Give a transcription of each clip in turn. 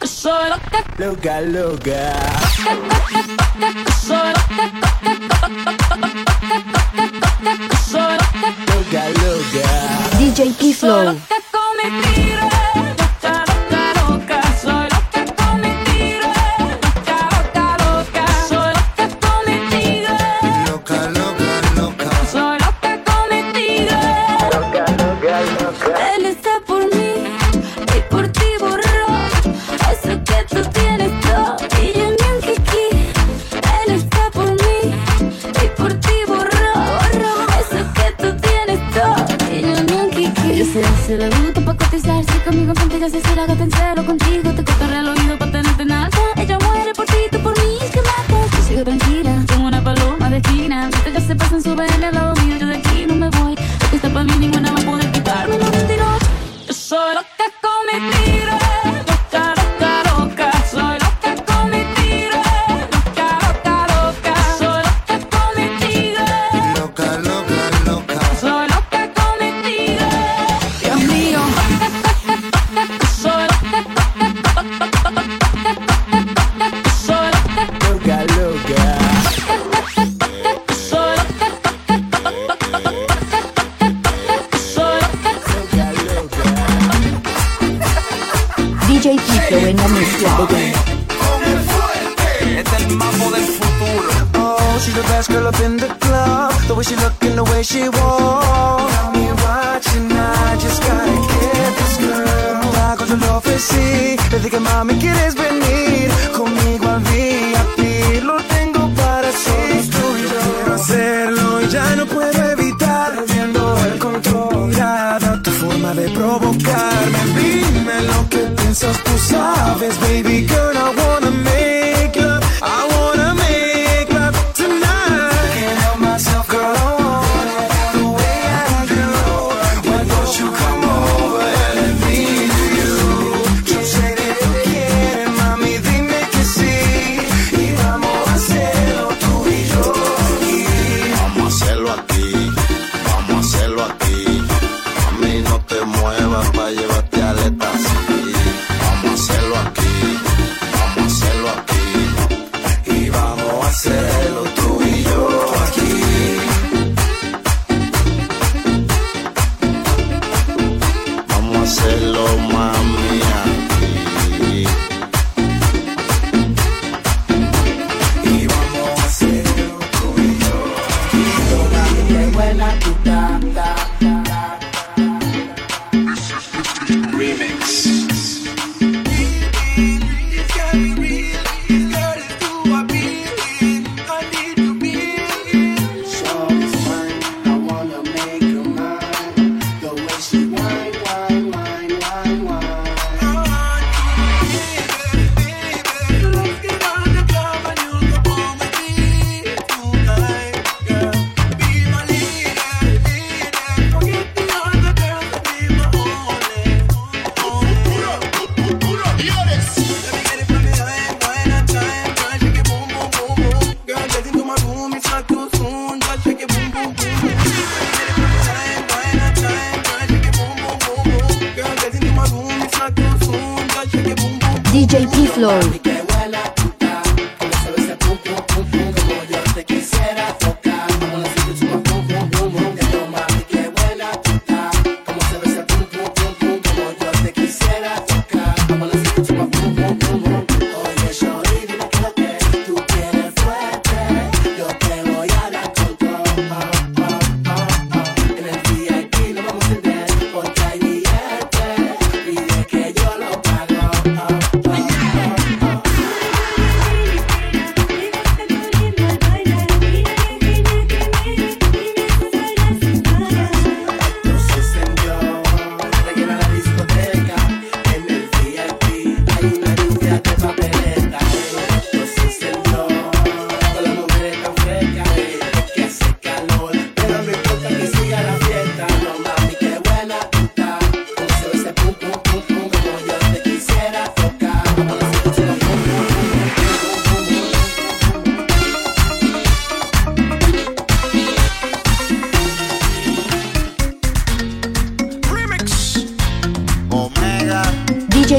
Loca, DJ P-Flow. Se le gusta pa' cotizarse conmigo frente ya se será que pensé lo contigo Te cortaré el oído hacerlo, ya no puedo evitar. Perdiendo el control, mirada, tu forma de provocarme. Dime lo que piensas, tú sabes, baby girl, I wanna make DJ P-Flow.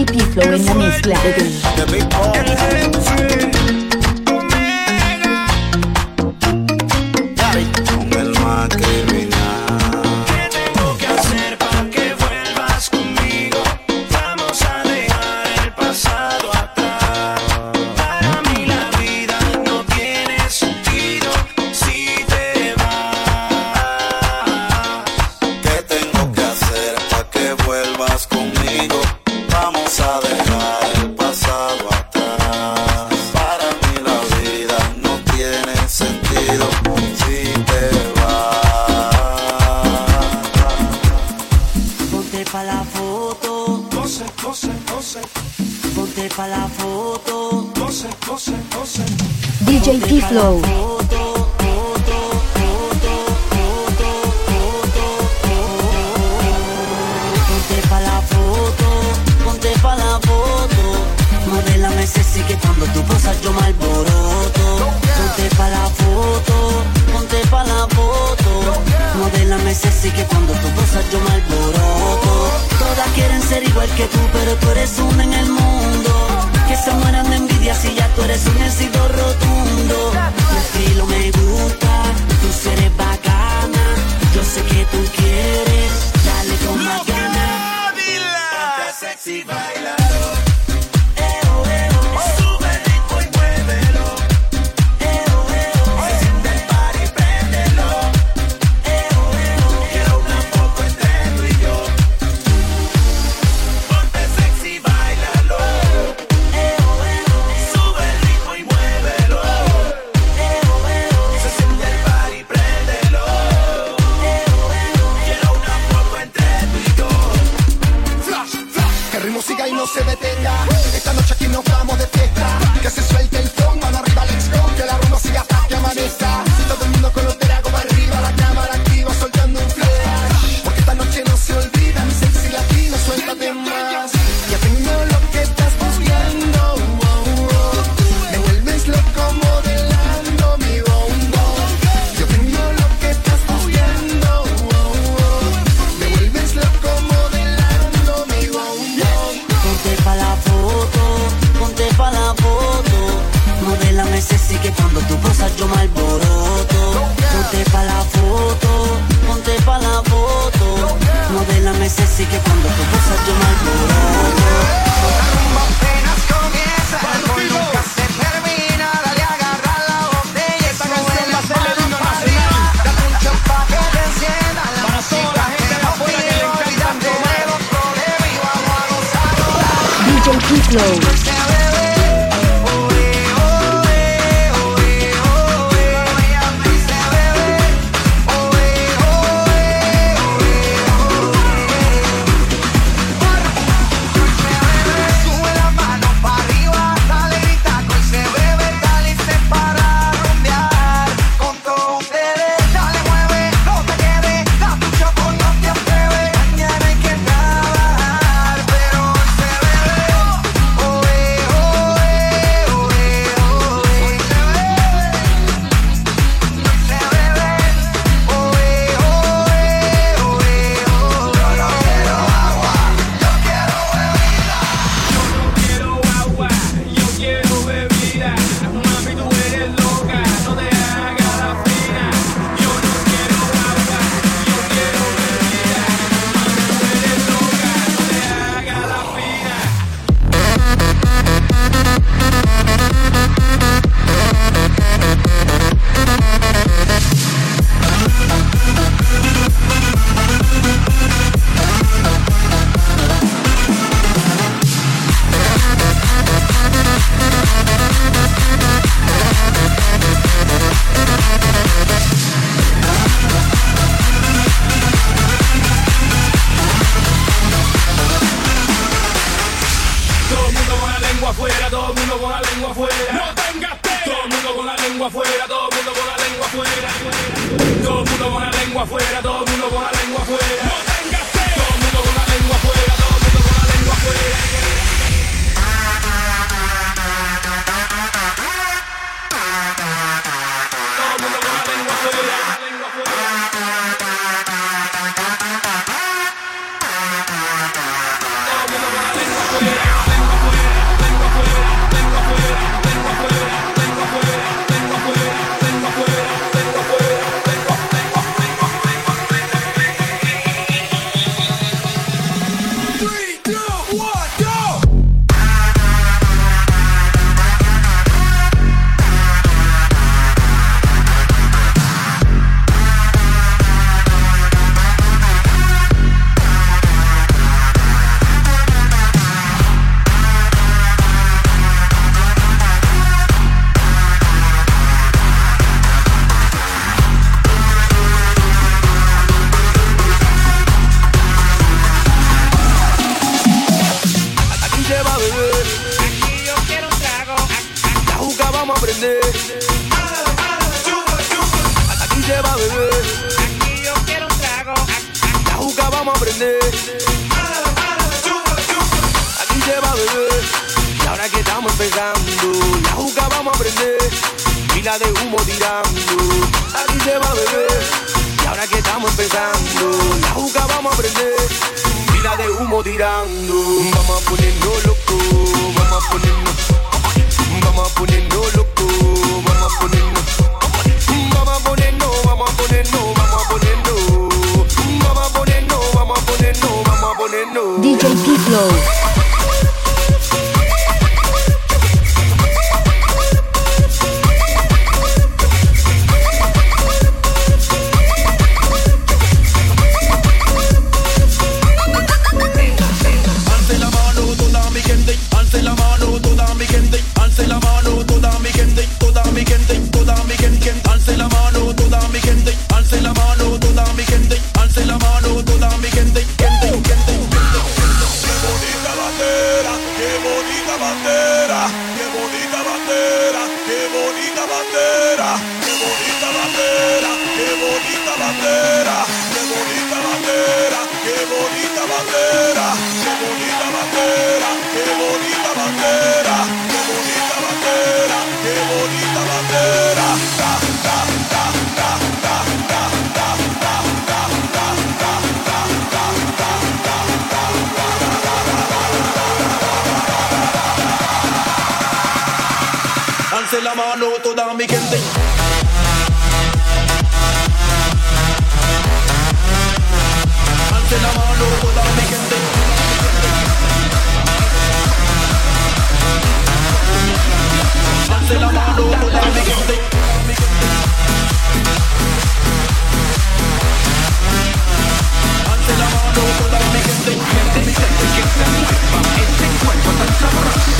DJ P-Flow en la mezcla. T-Flow. Ponte pa' la foto, ponte pa' la foto. Modélame sexy que cuando tú pasas yo me alboroto. Ponte pa' la foto, ponte pa' la foto. Modélame sexy que cuando tú pasas yo me alboroto. Todas quieren ser igual que tú, pero tú eres una en Show. tirando. Aquí se va a beber. Y ahora que estamos empezando, la juca vamos a aprender. Vida de humo tirando. Vamos a ponernos loco, vamos a ponernos. Vamos a ponernos loco, vamos a ponernos. Vamos a ponernos, vamos a ponernos, vamos a ponernos. Vamos a ponernos, vamos a ponernos, vamos a ponernos. DJ P-Flow. mettez la mano toda mi gente. Alce la mano toda mi gente. Alce la mano toda mi gente. Alce la mano toda mi gente. Gente, gente, gente, mueva este cuerpo tan sabroso.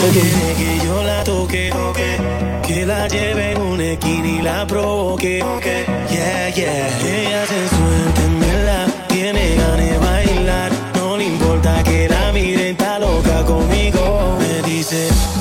Quiere que yo la toque, que la lleve en un esquina y la provoque. Yeah, yeah. Ella se suelta en verdad, tiene ganas de bailar. No le importa que la miren, está loca conmigo. Me dice.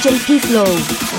Agent P Flow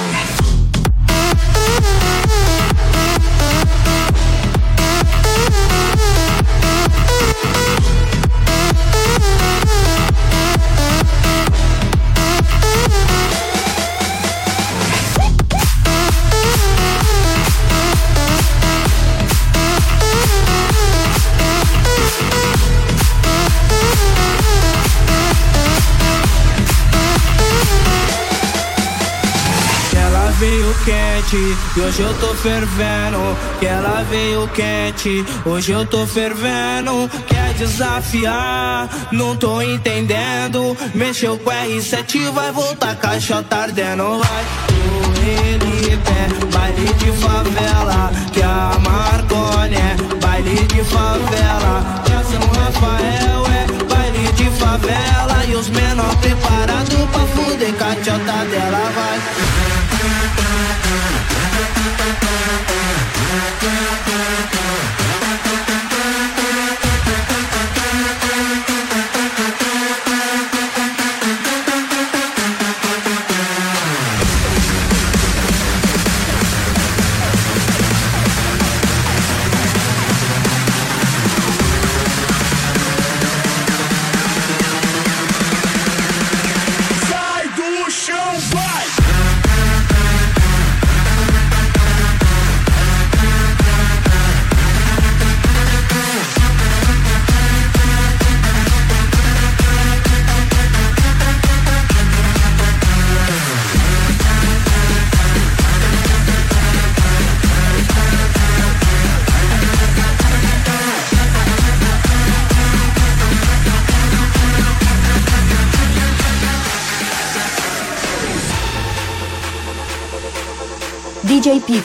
quente. E hoje eu tô fervendo, que ela veio quente. Hoje eu tô fervendo, quer desafiar. Não tô entendendo. Mexeu com R7, vai voltar, caixa tá ardendo. Vai, ele pé, baile de favela. Que a Marcone é baile de favela. Que a São Rafael é baile de favela. E os menor preparados pra fuder com a tchota dela. Vai. Yeah.